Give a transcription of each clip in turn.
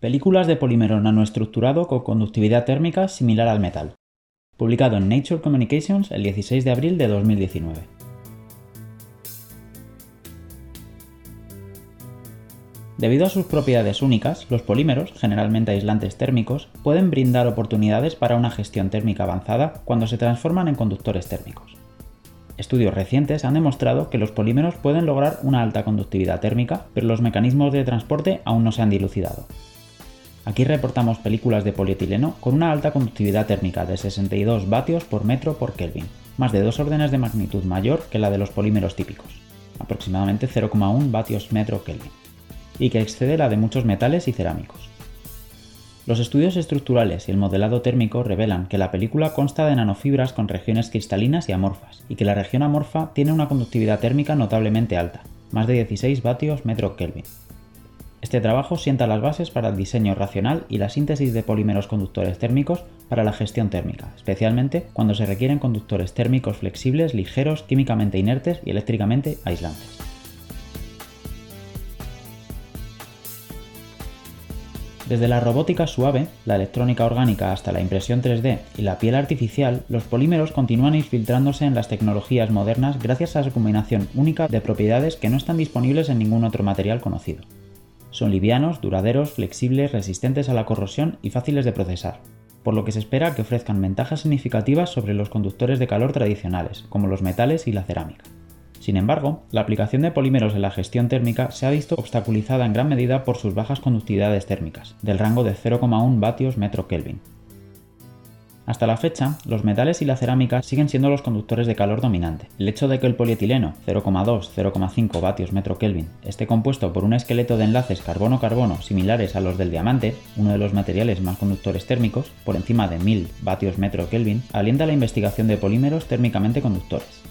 Películas de polímero nanoestructurado con conductividad térmica similar al metal. Publicado en Nature Communications el 16 de abril de 2019. Debido a sus propiedades únicas, los polímeros, generalmente aislantes térmicos, pueden brindar oportunidades para una gestión térmica avanzada cuando se transforman en conductores térmicos. Estudios recientes han demostrado que los polímeros pueden lograr una alta conductividad térmica, pero los mecanismos de transporte aún no se han dilucidado. Aquí reportamos películas de polietileno con una alta conductividad térmica de 62 vatios por metro por Kelvin, más de dos órdenes de magnitud mayor que la de los polímeros típicos, aproximadamente 0,1 vatios metro Kelvin y que excede la de muchos metales y cerámicos. Los estudios estructurales y el modelado térmico revelan que la película consta de nanofibras con regiones cristalinas y amorfas, y que la región amorfa tiene una conductividad térmica notablemente alta, más de 16 vatios metro Kelvin. Este trabajo sienta las bases para el diseño racional y la síntesis de polímeros conductores térmicos para la gestión térmica, especialmente cuando se requieren conductores térmicos flexibles, ligeros, químicamente inertes y eléctricamente aislantes. Desde la robótica suave, la electrónica orgánica hasta la impresión 3D y la piel artificial, los polímeros continúan infiltrándose en las tecnologías modernas gracias a su combinación única de propiedades que no están disponibles en ningún otro material conocido. Son livianos, duraderos, flexibles, resistentes a la corrosión y fáciles de procesar, por lo que se espera que ofrezcan ventajas significativas sobre los conductores de calor tradicionales, como los metales y la cerámica. Sin embargo, la aplicación de polímeros en la gestión térmica se ha visto obstaculizada en gran medida por sus bajas conductividades térmicas, del rango de 0,1 vatios metro Kelvin. Hasta la fecha, los metales y la cerámica siguen siendo los conductores de calor dominante. El hecho de que el polietileno, 0,2-0,5 vatios metro Kelvin, esté compuesto por un esqueleto de enlaces carbono-carbono similares a los del diamante, uno de los materiales más conductores térmicos, por encima de 1000 vatios metro Kelvin, alienta la investigación de polímeros térmicamente conductores.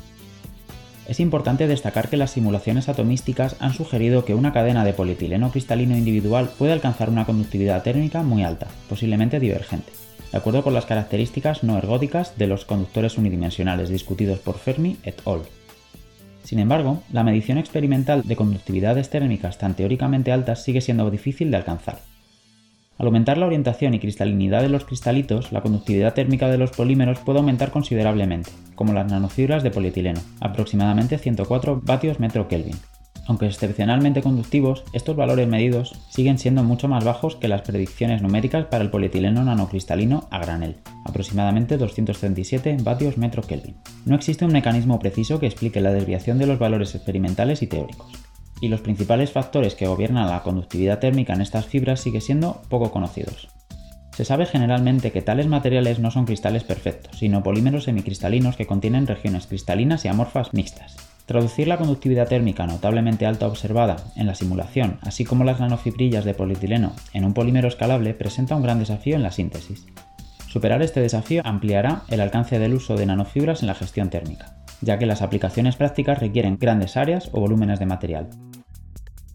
Es importante destacar que las simulaciones atomísticas han sugerido que una cadena de polietileno cristalino individual puede alcanzar una conductividad térmica muy alta, posiblemente divergente, de acuerdo con las características no ergóticas de los conductores unidimensionales discutidos por Fermi et al. Sin embargo, la medición experimental de conductividades térmicas tan teóricamente altas sigue siendo difícil de alcanzar. Al aumentar la orientación y cristalinidad de los cristalitos, la conductividad térmica de los polímeros puede aumentar considerablemente, como las nanofibras de polietileno, aproximadamente 104 vatios metro Kelvin. Aunque excepcionalmente conductivos, estos valores medidos siguen siendo mucho más bajos que las predicciones numéricas para el polietileno nanocristalino a granel, aproximadamente 237 vatios metro Kelvin. No existe un mecanismo preciso que explique la desviación de los valores experimentales y teóricos y los principales factores que gobiernan la conductividad térmica en estas fibras sigue siendo poco conocidos. Se sabe generalmente que tales materiales no son cristales perfectos, sino polímeros semicristalinos que contienen regiones cristalinas y amorfas mixtas. Traducir la conductividad térmica notablemente alta observada en la simulación, así como las nanofibrillas de polietileno en un polímero escalable, presenta un gran desafío en la síntesis. Superar este desafío ampliará el alcance del uso de nanofibras en la gestión térmica, ya que las aplicaciones prácticas requieren grandes áreas o volúmenes de material.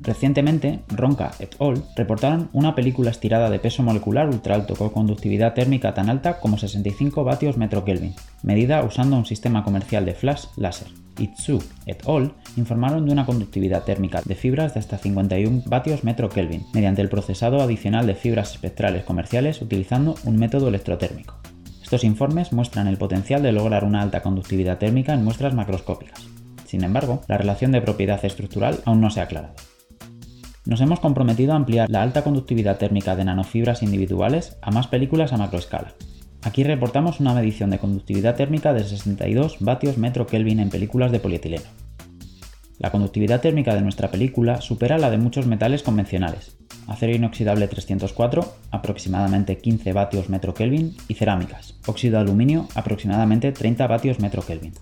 Recientemente, Ronca et al. reportaron una película estirada de peso molecular ultra alto con conductividad térmica tan alta como 65 vatios metro Kelvin, medida usando un sistema comercial de flash láser. Itsu et al. informaron de una conductividad térmica de fibras de hasta 51 vatios metro Kelvin, mediante el procesado adicional de fibras espectrales comerciales utilizando un método electrotérmico. Estos informes muestran el potencial de lograr una alta conductividad térmica en muestras macroscópicas. Sin embargo, la relación de propiedad estructural aún no se ha aclarado. Nos hemos comprometido a ampliar la alta conductividad térmica de nanofibras individuales a más películas a macroescala. Aquí reportamos una medición de conductividad térmica de 62 vatios metro Kelvin en películas de polietileno. La conductividad térmica de nuestra película supera la de muchos metales convencionales, acero inoxidable 304, aproximadamente 15 vatios metro Kelvin, y cerámicas, óxido de aluminio, aproximadamente 30 vatios metro Kelvin.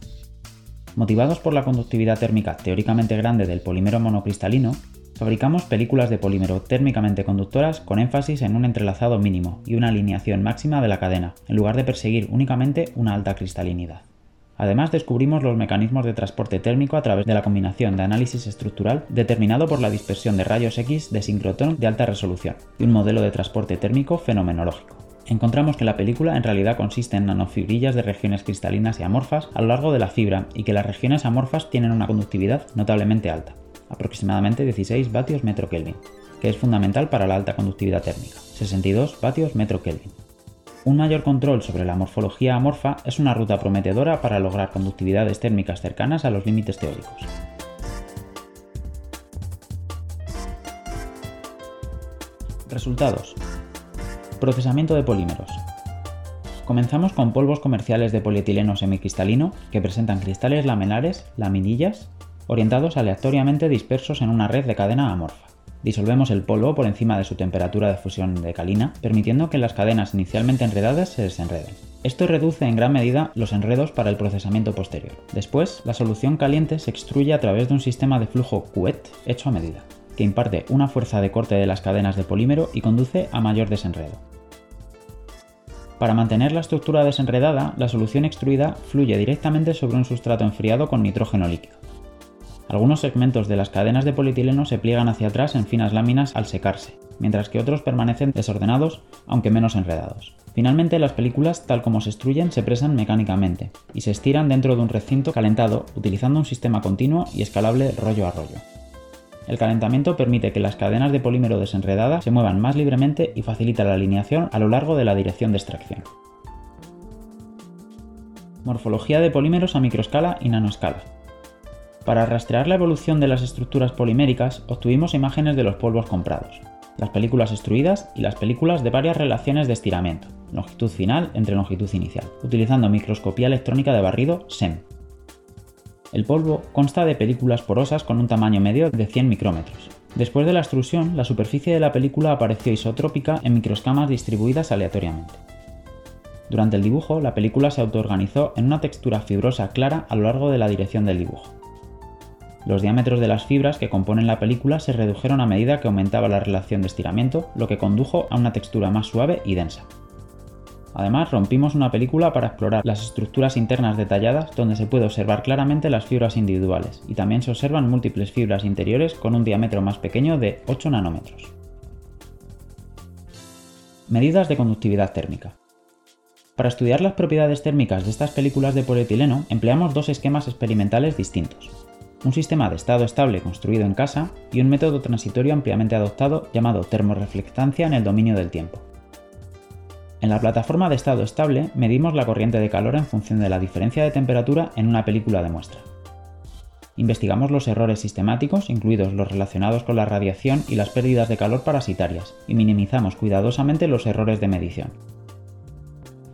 Motivados por la conductividad térmica teóricamente grande del polímero monocristalino, Fabricamos películas de polímero térmicamente conductoras con énfasis en un entrelazado mínimo y una alineación máxima de la cadena, en lugar de perseguir únicamente una alta cristalinidad. Además, descubrimos los mecanismos de transporte térmico a través de la combinación de análisis estructural determinado por la dispersión de rayos X de sincrotrón de alta resolución y un modelo de transporte térmico fenomenológico. Encontramos que la película en realidad consiste en nanofibrillas de regiones cristalinas y amorfas a lo largo de la fibra y que las regiones amorfas tienen una conductividad notablemente alta aproximadamente 16 vatios metro Kelvin. que es fundamental para la alta conductividad térmica, 62 vatios metro Kelvin. Un mayor control sobre la morfología amorfa es una ruta prometedora para lograr conductividades térmicas cercanas a los límites teóricos. Resultados. Procesamiento de polímeros. Comenzamos con polvos comerciales de polietileno semicristalino que presentan cristales laminares, laminillas, orientados aleatoriamente dispersos en una red de cadena amorfa. Disolvemos el polvo por encima de su temperatura de fusión de calina, permitiendo que las cadenas inicialmente enredadas se desenreden. Esto reduce en gran medida los enredos para el procesamiento posterior. Después, la solución caliente se extruye a través de un sistema de flujo QET hecho a medida, que imparte una fuerza de corte de las cadenas de polímero y conduce a mayor desenredo. Para mantener la estructura desenredada, la solución extruida fluye directamente sobre un sustrato enfriado con nitrógeno líquido. Algunos segmentos de las cadenas de polietileno se pliegan hacia atrás en finas láminas al secarse, mientras que otros permanecen desordenados, aunque menos enredados. Finalmente, las películas, tal como se extruyen, se presan mecánicamente y se estiran dentro de un recinto calentado utilizando un sistema continuo y escalable rollo a rollo. El calentamiento permite que las cadenas de polímero desenredadas se muevan más libremente y facilita la alineación a lo largo de la dirección de extracción. Morfología de polímeros a microescala y nanoescala. Para rastrear la evolución de las estructuras poliméricas, obtuvimos imágenes de los polvos comprados, las películas extruidas y las películas de varias relaciones de estiramiento, longitud final entre longitud inicial, utilizando microscopía electrónica de barrido SEM. El polvo consta de películas porosas con un tamaño medio de 100 micrómetros. Después de la extrusión, la superficie de la película apareció isotrópica en microescamas distribuidas aleatoriamente. Durante el dibujo, la película se autoorganizó en una textura fibrosa clara a lo largo de la dirección del dibujo. Los diámetros de las fibras que componen la película se redujeron a medida que aumentaba la relación de estiramiento, lo que condujo a una textura más suave y densa. Además, rompimos una película para explorar las estructuras internas detalladas donde se puede observar claramente las fibras individuales y también se observan múltiples fibras interiores con un diámetro más pequeño de 8 nanómetros. Medidas de conductividad térmica. Para estudiar las propiedades térmicas de estas películas de polietileno empleamos dos esquemas experimentales distintos un sistema de estado estable construido en casa y un método transitorio ampliamente adoptado llamado termoreflectancia en el dominio del tiempo. En la plataforma de estado estable medimos la corriente de calor en función de la diferencia de temperatura en una película de muestra. Investigamos los errores sistemáticos, incluidos los relacionados con la radiación y las pérdidas de calor parasitarias, y minimizamos cuidadosamente los errores de medición.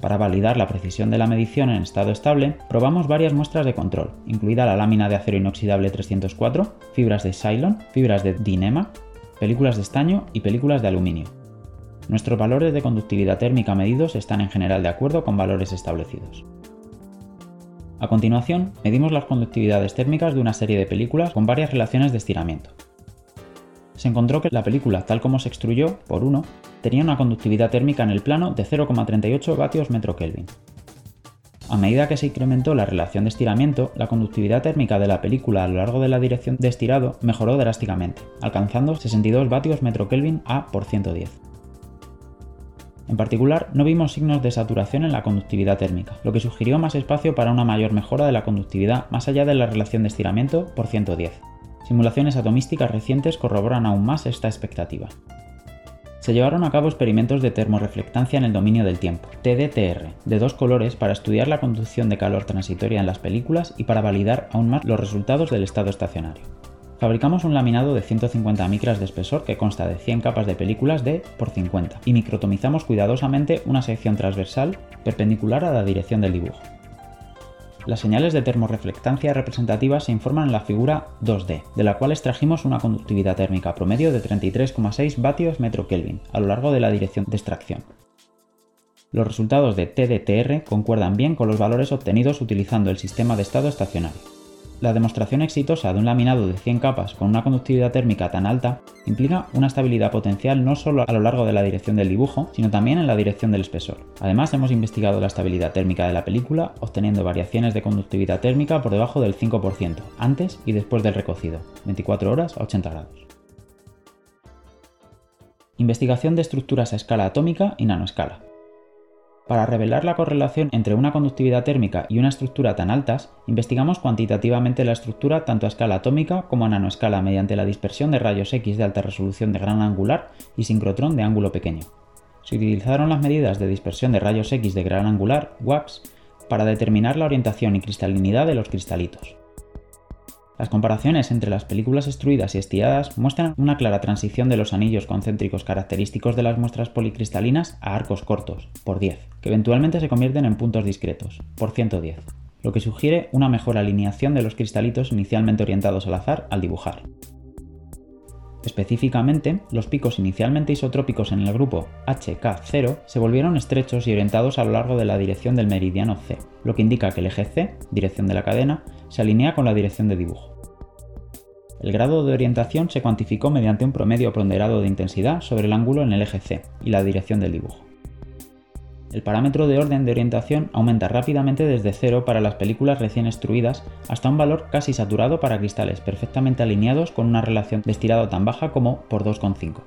Para validar la precisión de la medición en estado estable, probamos varias muestras de control, incluida la lámina de acero inoxidable 304, fibras de Cylon, fibras de Dinema, películas de estaño y películas de aluminio. Nuestros valores de conductividad térmica medidos están en general de acuerdo con valores establecidos. A continuación, medimos las conductividades térmicas de una serie de películas con varias relaciones de estiramiento se encontró que la película, tal como se extruyó, por 1, tenía una conductividad térmica en el plano de 0,38 vatios metro Kelvin. A medida que se incrementó la relación de estiramiento, la conductividad térmica de la película a lo largo de la dirección de estirado mejoró drásticamente, alcanzando 62 vatios metro Kelvin a por 110. En particular, no vimos signos de saturación en la conductividad térmica, lo que sugirió más espacio para una mayor mejora de la conductividad más allá de la relación de estiramiento por 110. Simulaciones atomísticas recientes corroboran aún más esta expectativa. Se llevaron a cabo experimentos de termoreflectancia en el dominio del tiempo, TDTR, de dos colores para estudiar la conducción de calor transitoria en las películas y para validar aún más los resultados del estado estacionario. Fabricamos un laminado de 150 micras de espesor que consta de 100 capas de películas de por 50 y microtomizamos cuidadosamente una sección transversal perpendicular a la dirección del dibujo. Las señales de termoreflectancia representativas se informan en la figura 2D, de la cual extrajimos una conductividad térmica promedio de 33,6 vatios metro Kelvin a lo largo de la dirección de extracción. Los resultados de TDTR concuerdan bien con los valores obtenidos utilizando el sistema de estado estacionario. La demostración exitosa de un laminado de 100 capas con una conductividad térmica tan alta implica una estabilidad potencial no solo a lo largo de la dirección del dibujo, sino también en la dirección del espesor. Además, hemos investigado la estabilidad térmica de la película, obteniendo variaciones de conductividad térmica por debajo del 5%, antes y después del recocido, 24 horas a 80 grados. Investigación de estructuras a escala atómica y nanoescala. Para revelar la correlación entre una conductividad térmica y una estructura tan altas, investigamos cuantitativamente la estructura tanto a escala atómica como a nanoescala mediante la dispersión de rayos X de alta resolución de gran angular y sincrotrón de ángulo pequeño. Se utilizaron las medidas de dispersión de rayos X de gran angular, WAPS, para determinar la orientación y cristalinidad de los cristalitos. Las comparaciones entre las películas extruidas y estiradas muestran una clara transición de los anillos concéntricos característicos de las muestras policristalinas a arcos cortos, por 10, que eventualmente se convierten en puntos discretos, por 110, lo que sugiere una mejor alineación de los cristalitos inicialmente orientados al azar al dibujar. Específicamente, los picos inicialmente isotrópicos en el grupo HK0 se volvieron estrechos y orientados a lo largo de la dirección del meridiano C, lo que indica que el eje C, dirección de la cadena, se alinea con la dirección de dibujo. El grado de orientación se cuantificó mediante un promedio ponderado de intensidad sobre el ángulo en el eje C y la dirección del dibujo. El parámetro de orden de orientación aumenta rápidamente desde cero para las películas recién extruidas hasta un valor casi saturado para cristales perfectamente alineados con una relación de estirado tan baja como por 2,5.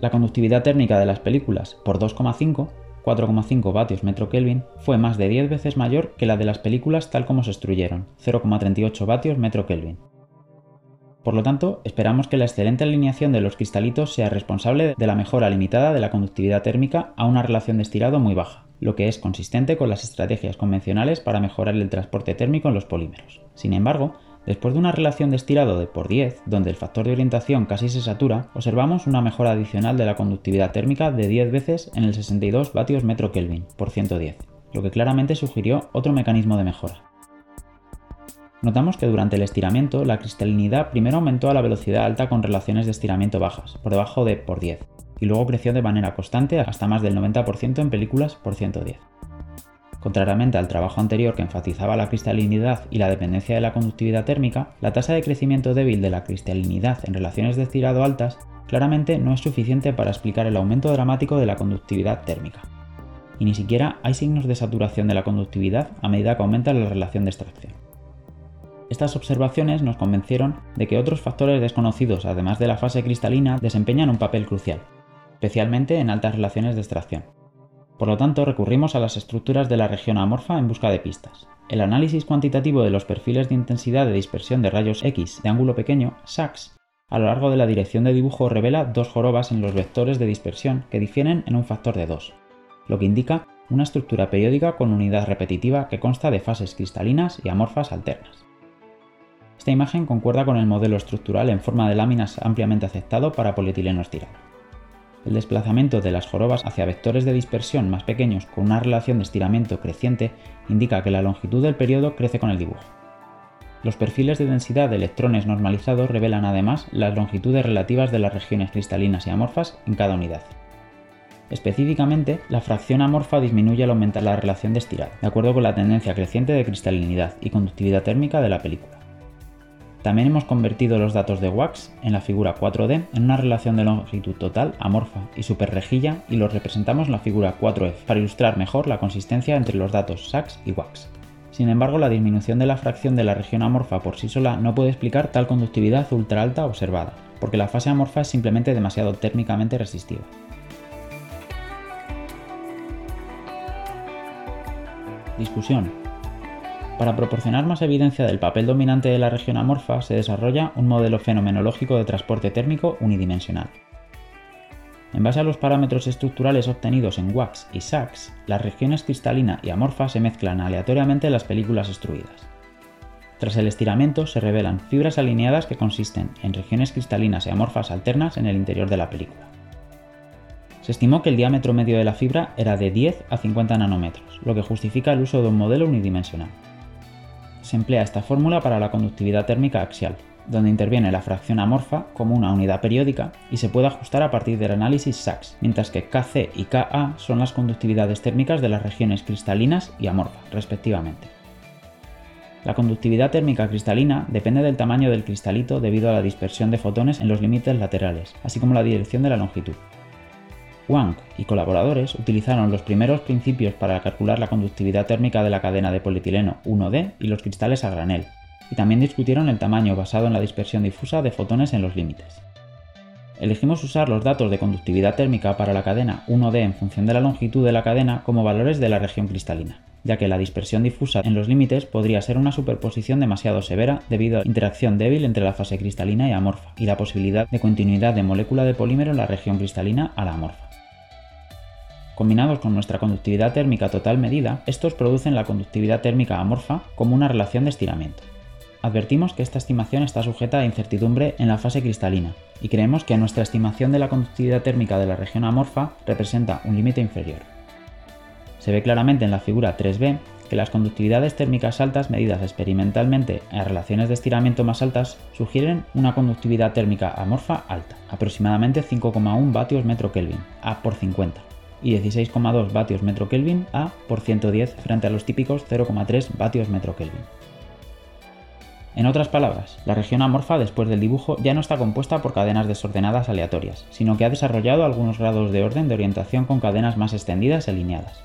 La conductividad térmica de las películas por 2,5 4,5 vatios metro Kelvin, fue más de 10 veces mayor que la de las películas tal como se extruyeron, 0,38 vatios metro Kelvin. Por lo tanto, esperamos que la excelente alineación de los cristalitos sea responsable de la mejora limitada de la conductividad térmica a una relación de estirado muy baja, lo que es consistente con las estrategias convencionales para mejorar el transporte térmico en los polímeros. Sin embargo, Después de una relación de estirado de por 10, donde el factor de orientación casi se satura, observamos una mejora adicional de la conductividad térmica de 10 veces en el 62 vatios metro Kelvin por 110, lo que claramente sugirió otro mecanismo de mejora. Notamos que durante el estiramiento la cristalinidad primero aumentó a la velocidad alta con relaciones de estiramiento bajas, por debajo de por 10, y luego creció de manera constante hasta más del 90% en películas por 110. Contrariamente al trabajo anterior que enfatizaba la cristalinidad y la dependencia de la conductividad térmica, la tasa de crecimiento débil de la cristalinidad en relaciones de estirado altas claramente no es suficiente para explicar el aumento dramático de la conductividad térmica. Y ni siquiera hay signos de saturación de la conductividad a medida que aumenta la relación de extracción. Estas observaciones nos convencieron de que otros factores desconocidos, además de la fase cristalina, desempeñan un papel crucial, especialmente en altas relaciones de extracción. Por lo tanto, recurrimos a las estructuras de la región amorfa en busca de pistas. El análisis cuantitativo de los perfiles de intensidad de dispersión de rayos X de ángulo pequeño, SAX, a lo largo de la dirección de dibujo revela dos jorobas en los vectores de dispersión que difieren en un factor de 2, lo que indica una estructura periódica con unidad repetitiva que consta de fases cristalinas y amorfas alternas. Esta imagen concuerda con el modelo estructural en forma de láminas ampliamente aceptado para polietileno estirado. El desplazamiento de las jorobas hacia vectores de dispersión más pequeños con una relación de estiramiento creciente indica que la longitud del periodo crece con el dibujo. Los perfiles de densidad de electrones normalizados revelan además las longitudes relativas de las regiones cristalinas y amorfas en cada unidad. Específicamente, la fracción amorfa disminuye al aumentar la relación de estirado, de acuerdo con la tendencia creciente de cristalinidad y conductividad térmica de la película. También hemos convertido los datos de WAX en la figura 4D en una relación de longitud total amorfa y superrejilla y los representamos en la figura 4F para ilustrar mejor la consistencia entre los datos SAX y WAX. Sin embargo, la disminución de la fracción de la región amorfa por sí sola no puede explicar tal conductividad ultra alta observada, porque la fase amorfa es simplemente demasiado térmicamente resistiva. Discusión. Para proporcionar más evidencia del papel dominante de la región amorfa, se desarrolla un modelo fenomenológico de transporte térmico unidimensional. En base a los parámetros estructurales obtenidos en WAX y SAX, las regiones cristalina y amorfa se mezclan aleatoriamente en las películas extruidas. Tras el estiramiento se revelan fibras alineadas que consisten en regiones cristalinas y amorfas alternas en el interior de la película. Se estimó que el diámetro medio de la fibra era de 10 a 50 nanómetros, lo que justifica el uso de un modelo unidimensional se emplea esta fórmula para la conductividad térmica axial, donde interviene la fracción amorfa como una unidad periódica y se puede ajustar a partir del análisis SAX, mientras que Kc y Ka son las conductividades térmicas de las regiones cristalinas y amorfa, respectivamente. La conductividad térmica cristalina depende del tamaño del cristalito debido a la dispersión de fotones en los límites laterales, así como la dirección de la longitud. Wang y colaboradores utilizaron los primeros principios para calcular la conductividad térmica de la cadena de polietileno 1D y los cristales a granel, y también discutieron el tamaño basado en la dispersión difusa de fotones en los límites. Elegimos usar los datos de conductividad térmica para la cadena 1D en función de la longitud de la cadena como valores de la región cristalina, ya que la dispersión difusa en los límites podría ser una superposición demasiado severa debido a interacción débil entre la fase cristalina y amorfa y la posibilidad de continuidad de molécula de polímero en la región cristalina a la amorfa. Combinados con nuestra conductividad térmica total medida, estos producen la conductividad térmica amorfa como una relación de estiramiento. Advertimos que esta estimación está sujeta a incertidumbre en la fase cristalina, y creemos que nuestra estimación de la conductividad térmica de la región amorfa representa un límite inferior. Se ve claramente en la figura 3b que las conductividades térmicas altas medidas experimentalmente en relaciones de estiramiento más altas sugieren una conductividad térmica amorfa alta, aproximadamente 5,1 vatios metro Kelvin, A por 50, y 16,2 vatios metro Kelvin A por 110 frente a los típicos 0,3 vatios metro Kelvin. En otras palabras, la región amorfa después del dibujo ya no está compuesta por cadenas desordenadas aleatorias, sino que ha desarrollado algunos grados de orden de orientación con cadenas más extendidas y alineadas.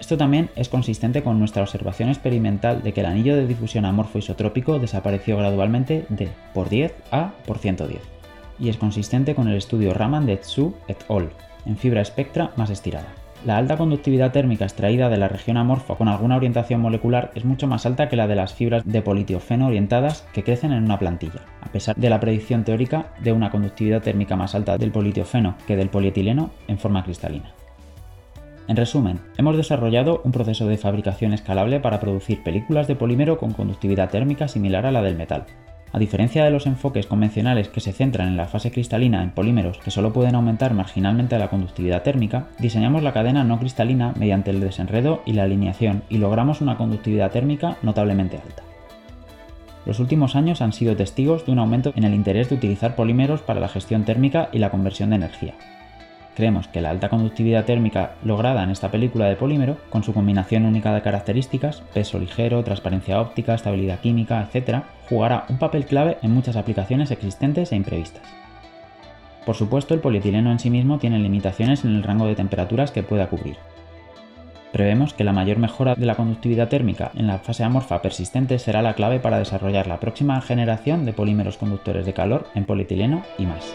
Esto también es consistente con nuestra observación experimental de que el anillo de difusión amorfo isotrópico desapareció gradualmente de por 10 a por 110, y es consistente con el estudio Raman de Tsu et al. En fibra espectra más estirada. La alta conductividad térmica extraída de la región amorfa con alguna orientación molecular es mucho más alta que la de las fibras de politiofeno orientadas que crecen en una plantilla, a pesar de la predicción teórica de una conductividad térmica más alta del politiofeno que del polietileno en forma cristalina. En resumen, hemos desarrollado un proceso de fabricación escalable para producir películas de polímero con conductividad térmica similar a la del metal, a diferencia de los enfoques convencionales que se centran en la fase cristalina en polímeros que solo pueden aumentar marginalmente la conductividad térmica, diseñamos la cadena no cristalina mediante el desenredo y la alineación y logramos una conductividad térmica notablemente alta. Los últimos años han sido testigos de un aumento en el interés de utilizar polímeros para la gestión térmica y la conversión de energía, Creemos que la alta conductividad térmica lograda en esta película de polímero, con su combinación única de características, peso ligero, transparencia óptica, estabilidad química, etc., jugará un papel clave en muchas aplicaciones existentes e imprevistas. Por supuesto, el polietileno en sí mismo tiene limitaciones en el rango de temperaturas que pueda cubrir. Prevemos que la mayor mejora de la conductividad térmica en la fase amorfa persistente será la clave para desarrollar la próxima generación de polímeros conductores de calor en polietileno y más.